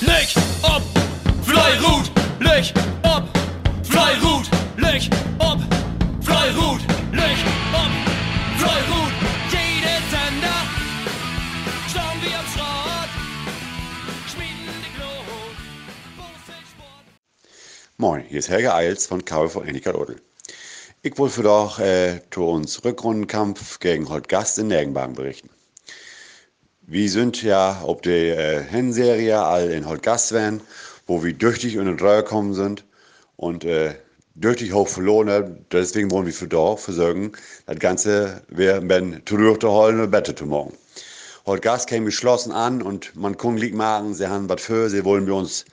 Leg ob, Fleirut, leg ob, Fleirut, leg ob, Fleirut, leg ob, Fleirut. Jede Sender, schauen wir am Schrott, schmieden die Glut, Moin, hier ist Helge Eils von KV Enikert Odel. Ich wollte doch äh, zu Rückrundenkampf gegen Holtgast in Nergenbagen berichten. Wir sind ja die äh, Hinserie all in Holtgast waren, wo wir düchtig in den Reihe gekommen sind und äh, düchtig hoch verloren haben. Deswegen wollen wir für doch versorgen, das Ganze wir ben zurückzuholen und Bette zu machen. Holtgast kam geschlossen an und man kann lieg machen, sie haben was für, sie wollen wir uns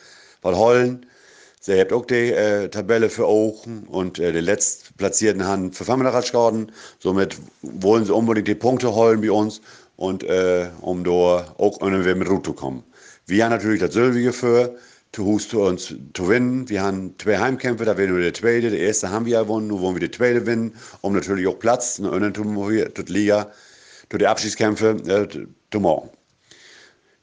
was holen. Sie habt auch die äh, Tabelle für Augen und äh, die letztplatzierten haben für Family geworden. Somit wollen sie unbedingt die Punkte holen bei uns und äh, um da auch irgendwie mit Route zu kommen. Wir haben natürlich das Sylvige für, zu Hus uns zu gewinnen. Wir haben zwei Heimkämpfe, da werden wir der zweite. Der erste haben wir gewonnen, nun wollen wir die zweite gewinnen, um natürlich auch Platz in der Liga, zu den Abschiedskämpfe äh, zu machen.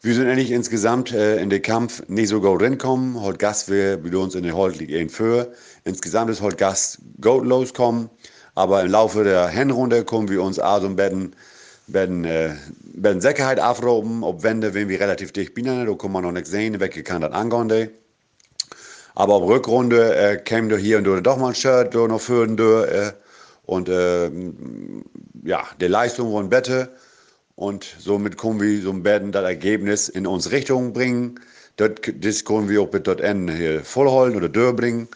Wir sind eigentlich insgesamt äh, in den Kampf nicht so gut reinkommen. Heute Gast wir bei uns in der Holt League 1 für. Insgesamt ist heute Gast gut loskommen. Aber im Laufe der Hinrunde kommen wir uns also im Betten, Betten, äh, Betten Sicherheit aufroben. Ob Wände, wenn wir relativ dicht bin, da kann man noch nichts sehen, welche kann das angehen. Aber auf Rückrunde äh, käme hier und da doch mal ein Shirt noch für äh, und äh, ja, die Leistung von Bette. Und somit können wir so ein bisschen das Ergebnis in unsere Richtung bringen. Das, können wir auch mit dort Ende hier vollholen oder durchbringen.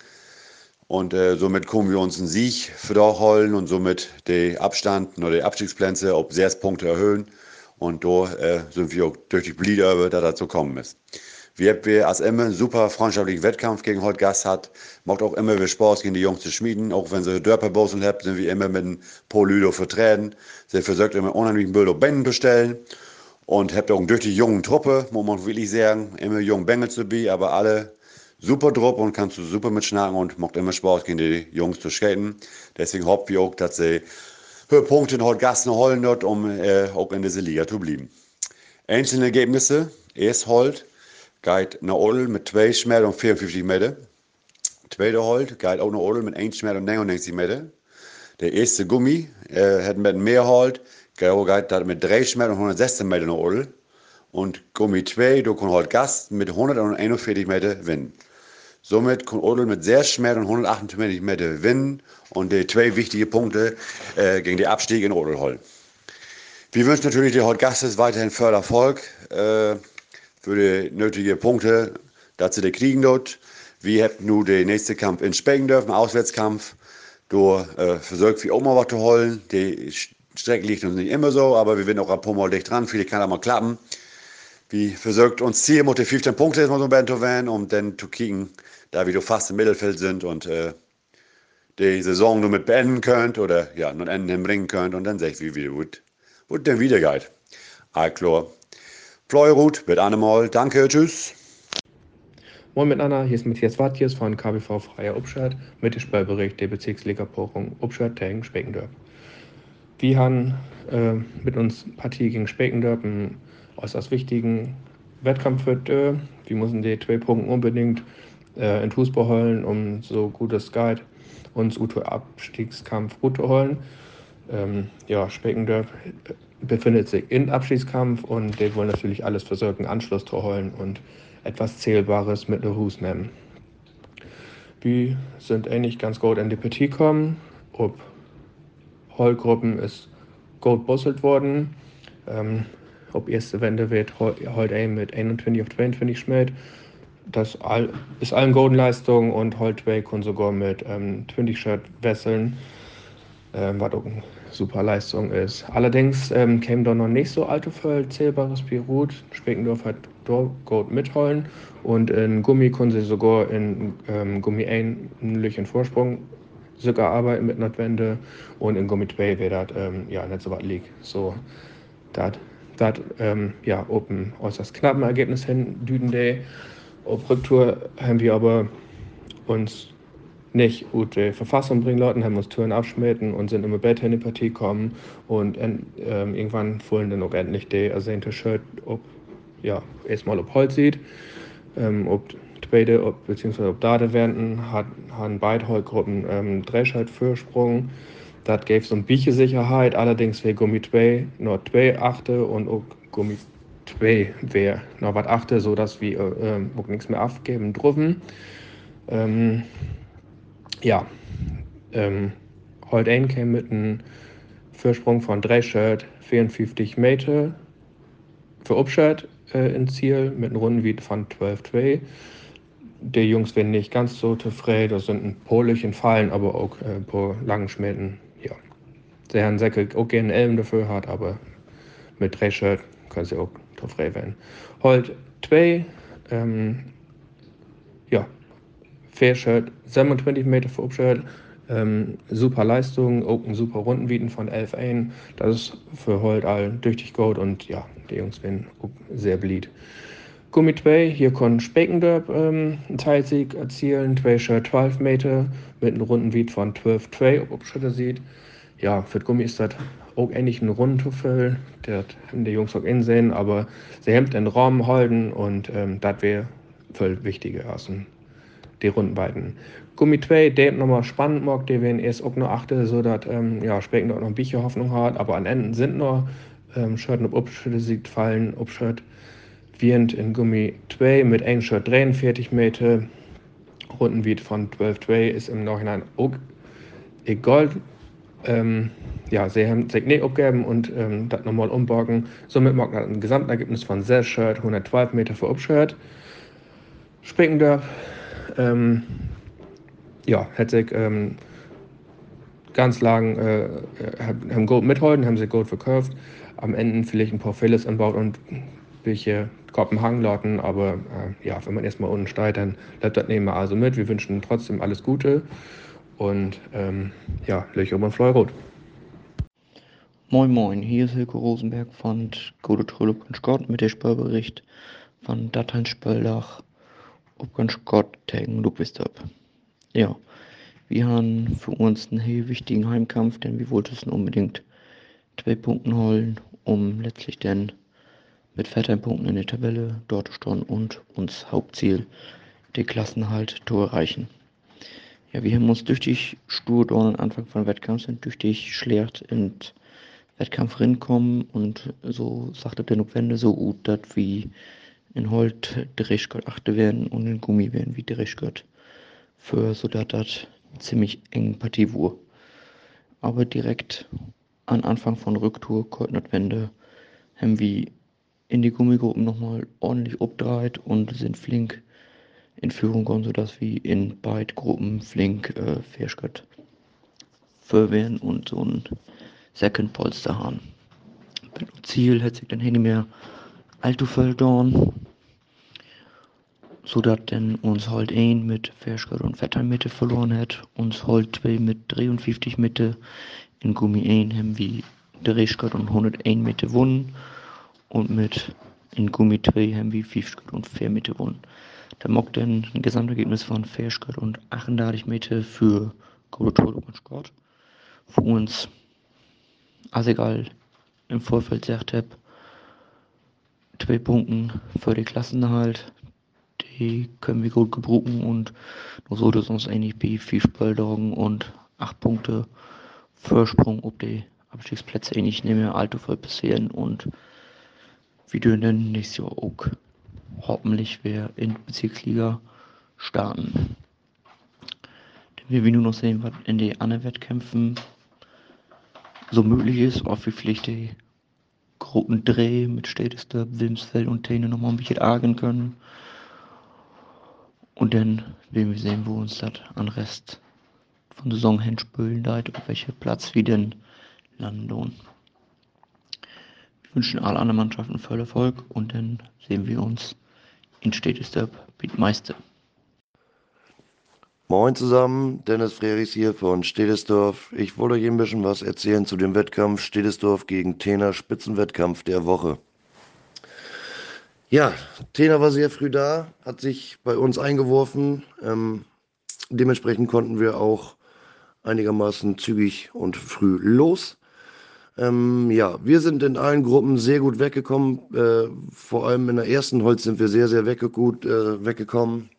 Und äh, somit können wir uns einen Sieg für da holen und somit den Abstand oder die Abstiegsplätze auf sechs Punkte erhöhen. Und da äh, sind wir auch durch die Blieder, das so kommen ist. Wir haben als immer einen super freundschaftlichen Wettkampf gegen heute Gast hat. Macht auch immer wieder Spaß, gegen die Jungs zu schmieden. Auch wenn sie Dörperbosen haben, sind wir immer mit Paul Lüdo vertreten. Sie versucht immer unheimlich Bilder Bänden bestellen. Und habt auch eine durch die jungen Truppe, muss man wirklich sagen. Immer jung Bengels dabei, aber alle super Truppe und kannst du super mitschnacken und macht immer Spaß, gegen die Jungs zu skaten. Deswegen hoffen wir auch, dass sie Höhepunkte heute noch holen wird, um äh, auch in dieser Liga zu bleiben. Einzelne Ergebnisse. Erst Holt geht nach Odel mit zwei Schmerzen und 54 Meter. Tweede Holt geht auch nach Odel mit 1 Schmerz und 99 Meter. Der erste Gummi äh, hat mit mehr Holt, geht mit drei Schmerz und 116 Meter nach Odel. Und Gummi 2, da kann Holt Gast mit 141 Meter gewinnen. Somit kann Odel mit sehr Schmerz und 128 Meter gewinnen und die zwei wichtige Punkte äh, gegen den Abstieg in Odel holen. Wir wünschen natürlich den Holt Gastes weiterhin Förderfolg. Äh, für die nötigen Punkte, dass sie die kriegen dort. Wir haben nun den nächsten Kampf in Speckendorf, einen Auswärtskampf. Da äh, versucht wir auch mal was zu holen. Die Strecke liegt uns nicht immer so, aber wir werden auch paar Mal dicht dran. Viele kann auch mal klappen. Wir versucht uns Ziel mit den 15 Punkten jetzt mal so ein zu werden, um dann zu kriegen, da wir fast im Mittelfeld sind und äh, die Saison nur mit beenden könnt oder ja, nur Enden hinbringen könnt und dann sehe ich, wie wieder gut, gut dann wieder geht. Alklor. Fleurut mit Annemal. Danke, tschüss. Moin miteinander, hier ist Matthias Wattjes von KBV Freier Upstadt mit dem Spielbericht der Bezirksliga-Pochung Upstadt gegen Speckendorf. Wir haben äh, mit uns Partie gegen Speckendorf einen äußerst wichtigen Wettkampf für äh, Wir müssen die zwei Punkte unbedingt äh, in Fußball holen, um so gut es geht, uns Uto Abstiegskampf gut zu holen. Ähm, ja, Speckendorf befindet sich in Abschiedskampf und die wollen natürlich alles versuchen, Anschluss zu holen und etwas Zählbares mit der Hus nehmen. Wir sind eigentlich ganz gut in die Partie gekommen. Ob Heulgruppen ist gut busselt worden. Ähm, ob erste Wende wird heute mit 21 auf 22 schmiert. Das all, ist allen guten Leistungen und heute kann sogar mit ähm, 20 Shirt wesseln ähm, was auch eine super Leistung ist. Allerdings ähm, käme da noch nicht so allzu viel zählbares Pirut. Speckendorf hat dort gut mitholen und in Gummi können sie sogar in ähm, Gummi 1 einen Löchen Vorsprung sogar arbeiten mit Notwende und in Gummi 2 wäre das ähm, ja nicht so was liegt. So, das ähm, ja, ob äußerst knappen Ergebnis hin, Düden Day. Auf Rücktour haben wir aber uns nicht gut die Verfassung bringen Leuten, haben uns Türen abschmitten und sind immer besser in die Partie gekommen und ähm, irgendwann wollen dann auch endlich die ersehnte Shirt ob, ja, erstmal ob Holz sieht. ähm, ob tweede ob, beziehungsweise ob Date werden, hat, haben beide Heugruppen ähm, Dreischalt Fürsprung. Das gäbe so ein bisschen Sicherheit, allerdings wäre Gummi 2 nur 2 achte und auch Gummi 2 wäre noch was achte, sodass wir äh, äh, nichts mehr abgeben dürfen. Ähm, ja, ähm, heute ein käme mit einem Vorsprung von 3 Shirt 54 Meter für Upshirt äh, ins Ziel mit einem Rundenwert von 12,2. Die Jungs werden nicht ganz so zufrieden, das sind ein paar Löchen Fallen, aber auch äh, ein paar langen Schmähten. Der Herrn Säckel auch gerne Elm dafür hat, aber mit 3 Shirt können sie auch zufrieden werden. Heute 2, ähm, ja, Fair Shirt 27 Meter für Upshirt ähm, super Leistung, auch ein super Rundenbieten von 11 ein. Das ist für Holt all tüchtig gut und ja, die Jungs werden sehr beliebt. Gummi 2, hier kann Speckendorp ähm, einen Teilsieg erzielen. 2 Shirt 12 Meter mit einem Rundenbeat von 12,2, ob Schritte sieht. Ja, für das Gummi ist das auch ähnlich ein Rundentuffel. Das haben die Jungs auch sehen, aber sie haben den Raum halten und ähm, das wäre viel wichtiger als die Rundenbeiten. Gummi 2, der nochmal spannend mag, der werden erst auch noch achte, so dass ähm, ja, Specken dort noch ein bisschen Hoffnung hat, aber an Enden sind noch ähm, Shirt und Upschritte sieht fallen, Upshirt während in Gummi 2 mit Shirt 43 Meter, Rundenbeat von 12,2 ist im Nachhinein auch egal. Ähm, ja, sie haben sich nicht abgegeben und ähm, das nochmal umbauen. Somit mag man ein Gesamtergebnis von 6 Shirt, 112 Meter für Upshirt. Speckendorf ähm, ja, hat sich ähm, ganz lang äh, haben Gold mithalten, haben sie Gold verkauft. Am Ende vielleicht ein paar Fehler anbaut und welche Kopenhagen lauten, aber äh, ja, wenn man erstmal unten steigt, dann bleibt das nehmen wir also mit. Wir wünschen trotzdem alles Gute und ähm, ja, Löcher über Fleurot. Moin Moin, hier ist Hilke Rosenberg von Gute Trülle und Scott mit dem Spörbericht von Dateien Spöldach ob Scott tegen Ludwigstorp. Ja, wir haben für uns einen heel wichtigen Heimkampf, denn wir wollten unbedingt zwei Punkte holen, um letztlich dann mit fetten Punkten in der Tabelle dort zu stehen und uns Hauptziel, die Klassenhalt, zu erreichen. Ja, wir haben uns die stur am Anfang von Wettkampf sind die schlecht in Wettkampf rinkommen und so sagte der Notwende so gut, dass wie in Holt Dreschgott achte werden und in Gummi werden wie Dreschgott für so dass das ziemlich eng Partie war. Aber direkt an Anfang von Rücktour Wende haben wir in die Gummigruppen nochmal ordentlich abgedreht und sind flink in Führung gekommen, sodass wir in beiden Gruppen flink äh, Ferschgott werden und so ein Second Polster haben. Mit Ziel hat sich dann nicht mehr allzu viel getan so dass denn uns halt ein mit Verschgott und Vettermitte verloren hat, uns halt zwei mit 53 Mitte in Gummi ein haben wie der Reschgott und 101 Mitte gewonnen und mit in Gummi 2 haben wir 50 und 4 Mitte gewonnen. Da dann ein Gesamtergebnis von Verschgott und 38 Mitte für Golotor und Scott. Für uns, also egal, im Vorfeld gesagt habe, zwei Punkten für die Klassenerhalt, die können wir gut gebrauchen und nur so dass uns eigentlich bei vier Spieltagen und acht Punkte Vorsprung ob die Abstiegsplätze eigentlich nicht mehr allzu voll passieren und wir dürfen nächstes Jahr auch hoffentlich wir in Bezirksliga starten. Denn wir nur noch sehen, was in den anderen Wettkämpfen so möglich ist, auch wie vielleicht die Gruppendreh mit Städtester, Wilmsfeld und Tene nochmal ein bisschen argen können. Und dann werden wir sehen, wo uns das an Rest von Saison hinspülen deit, auf welcher Platz wir denn landen. Wünschen alle anderen Mannschaften voll Erfolg und dann sehen wir uns in Städtesdorf mit Meister. Moin zusammen, Dennis Frerichs hier von Städtesdorf. Ich wollte euch ein bisschen was erzählen zu dem Wettkampf Städtesdorf gegen Tena Spitzenwettkampf der Woche. Ja, Tena war sehr früh da, hat sich bei uns eingeworfen. Ähm, dementsprechend konnten wir auch einigermaßen zügig und früh los. Ähm, ja, wir sind in allen Gruppen sehr gut weggekommen. Äh, vor allem in der ersten Holz sind wir sehr, sehr wegge gut äh, weggekommen.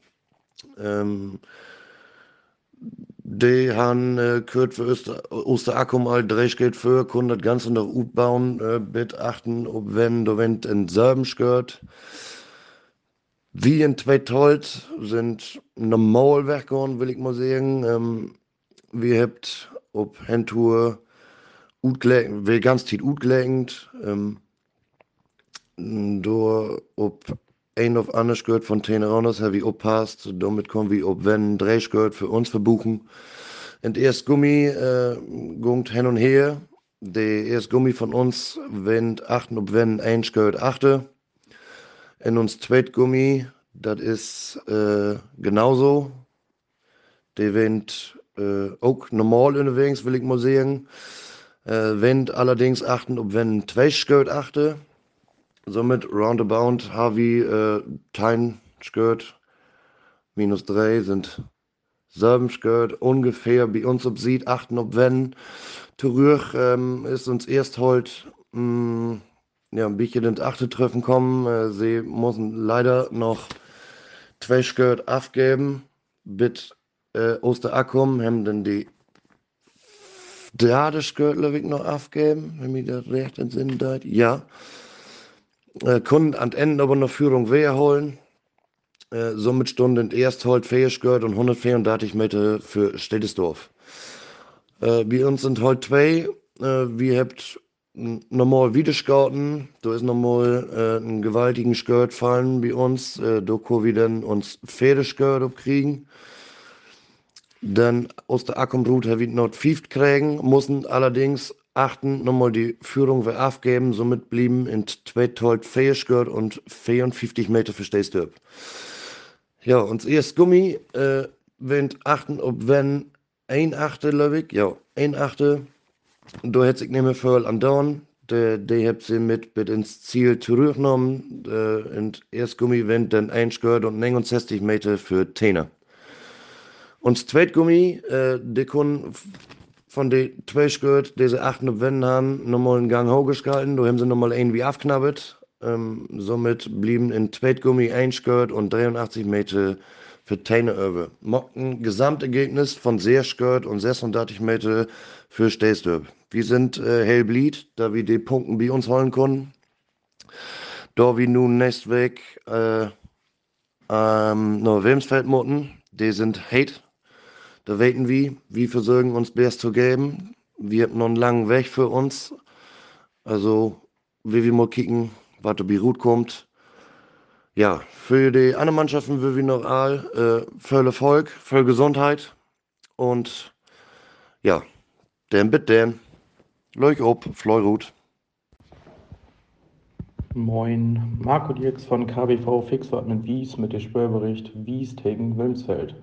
Ähm, die haben äh, gehört für Osterakkum all Drehgeld für, können das Ganze noch gut bauen, äh, bitte achten, ob wenn du wenn in Serben gehört. Wie in Tweetold sind normal weggegangen, will ich mal sagen. Ähm, wir habt ob Utgelegt, will ganz tief utgelegt, ähm, door ob ein of anders gehört von Teneraunas, ich oppasst, damit kommen wir ob wenn Drehsch gehört für uns verbuchen. Und erst Gummi äh, gungt hin und her. Der erst Gummi von uns, wenn achten ob wenn eins gehört achte. Und uns zweit Gummi, das ist äh, genauso. Der wendet äh, auch normal unterwegs, will ich mal sagen. Äh, wenn allerdings achten, ob wenn zwei gehört achte. Somit roundabout ich äh, Tein gehört. Minus drei sind sieben gehört. Ungefähr bei uns ob sieht, achten ob wenn. Zurück ähm, ist uns erst heute mm, ja, ein bisschen ins achte Treffen kommen. Äh, sie müssen leider noch zwei gehört abgeben. Bit äh, Osterakkum haben dann die Dradesgürtel noch abgeben, wenn mir das recht in Sinn hat. Ja. Äh, konnten an Ende aber noch Führung holen. Äh, somit stunden erst halt gehört und 134 Meter für Städtesdorf. Äh, bei uns sind heute zwei. Äh, wir habt normal Wiederscouten. Da ist nochmal äh, ein gewaltigen Skirt fallen bei uns. Äh, da können wir dann uns Pferdeskirt kriegen. Dann aus der Akkumroute habe ich noch Fieft kriegen, mussten allerdings achten, nochmal die Führung wir aufgeben, somit blieben in 2040 und 54 Meter verstehst du. Ja, und erst Gummi, äh, wenn achten, ob wenn ein Achte, ich, ja, ein Achte, da hätte ich mehr viel an Dorn, die habt sie mit, mit ins Ziel zurückgenommen, äh, und erst Gummi, wenn dann ein gehört und 69 Meter für Tena. Und das Zweitgummi, äh, die können von den zwei gehört, diese achten Wände haben, nochmal einen Gang hochgehalten, da haben sie nochmal irgendwie aufknabbert. Ähm, somit blieben in Zweitgummi ein Skirt und 83 Meter für Teine über. Ein Gesamtergebnis von sehr Skirt und 36 Meter für Stesdorp. Wir sind äh, hellblied, da wir die Punkte bei uns holen konnten. Da wir nun nächst weg äh, ähm, nach Wilmsfeld mutten, die sind hate da weten wir, wir versuchen uns Best zu geben. Wir haben noch einen langen Weg für uns. Also, wie wir mal kicken, was der gut kommt. Ja, für die anderen Mannschaften will wir noch all äh, voll Erfolg, voll Gesundheit und ja, dann bitte dann. Leuch ob, Fleurut. Moin, Marco Dirks von KBV Fixwart mit Wies mit dem Spörbericht Wies gegen Wilmsfeld.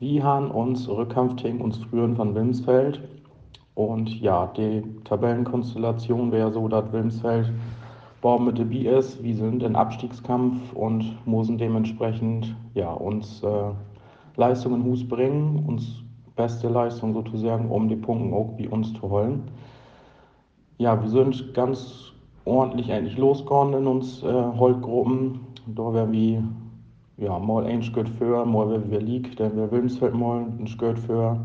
Wir haben uns Rückkampfteam uns früher von Wilmsfeld. Und ja, die Tabellenkonstellation wäre so, dass Wilmsfeld Baum mit dabei ist. Wir sind in Abstiegskampf und müssen dementsprechend ja, uns äh, Leistungen Hus bringen, uns beste Leistung sozusagen, um die Punkte auch bei uns zu holen. Ja, wir sind ganz ordentlich eigentlich losgegangen in uns äh, Holtgruppen. Da werden wir ja, mal ein Schritt für, mal wie wir liegen, dann wir Wilmsfeld mal ein Schritt für.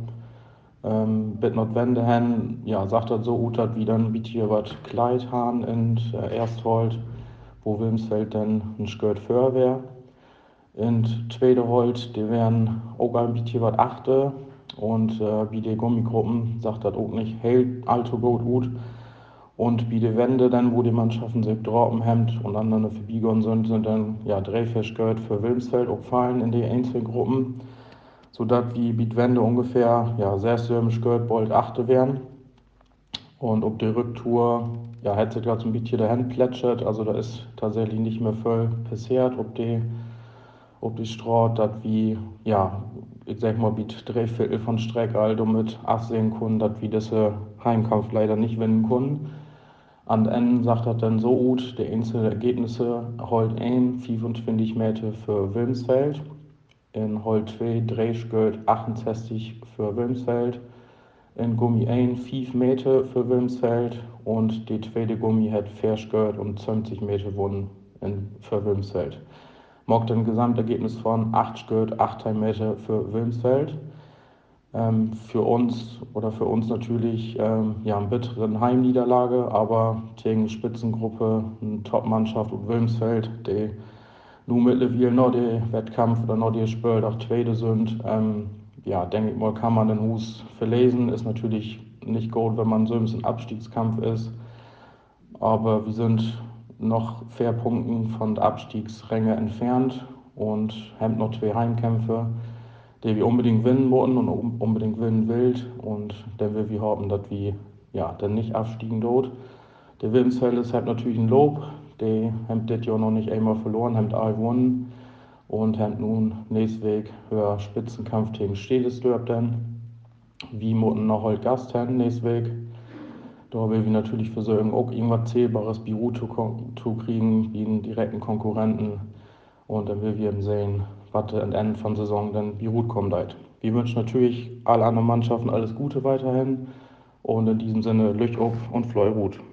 Ähm, bit not wende hen, ja, sagt er so utat wie dann biet hier was Kleid han in äh, Ersthold, wo Wilmsfeld dann ein Schritt für wäre. Und zweite Holt, die wären auch ein bisschen was achte und äh, wie die Gummigruppen sagt das auch nicht, hält allzu gut gut. Und wie die Wände dann, wo die Mannschaften sich droppen hemmt und dann eine verbiegen sind, sind dann ja Drehfisch gehört für Wilmsfeld auch fallen in die Einzelgruppen, sodass wie die Wände ungefähr ja sechsjährig gehört bald achte werden. Und ob die Rücktour, ja, hätte sich gerade so ein bisschen dahin plätschert, also da ist tatsächlich nicht mehr voll passiert, ob die, ob die Straut, das wie, ja, ich sag mal, wie Drehviertel von Strecke also mit absehen können, dass wir diese Heimkampf leider nicht gewinnen können. An Ende sagt er dann so gut, die einzelnen Ergebnisse Holt 1 25 Meter für Wilmsfeld, in Holt 2 Drehschgeld 68 für Wilmsfeld, in Gummi 1 5 Meter für Wilmsfeld und die zweite Gummi hat verschgört und 20 Meter gewonnen für Wilmsfeld. Mocht ein Gesamtergebnis von 8 Skirt, 8 Meter für Wilmsfeld. Ähm, für uns oder für uns natürlich ähm, ja, eine bitteren Heimniederlage, aber gegen eine Spitzengruppe, eine Top-Mannschaft und Wilmsfeld, die nun mittlerweile noch der Wettkampf oder noch die Spiel auch Zweite sind. Ähm, ja, denke ich mal, kann man den Hus verlesen. Ist natürlich nicht gut, wenn man so im Abstiegskampf ist. Aber wir sind noch vier Punkten von der Abstiegsränge entfernt und haben noch zwei Heimkämpfe, die wir unbedingt gewinnen wollen und unbedingt gewinnen will. Und dann will wir hoffen, dass wir ja, dann nicht abstiegen dort. Der Wilmsfeld ist halt natürlich ein Lob. Die haben das Jahr noch nicht einmal verloren, haben alle gewonnen und haben nun nächsten Weg für Spitzenkampf gegen Städtesdorp dann. Wie mussten noch heute Gast haben nächsten Weg. Da will wir natürlich versuchen, auch irgendwas Zählbares Büro zu, zu kriegen, wie einen direkten Konkurrenten. Und dann will wir eben sehen, was am Ende von Saison dann Beirut kommt. Wir wünschen natürlich allen anderen Mannschaften alles Gute weiterhin. Und in diesem Sinne, Lüch auf und Fleurut. Fly,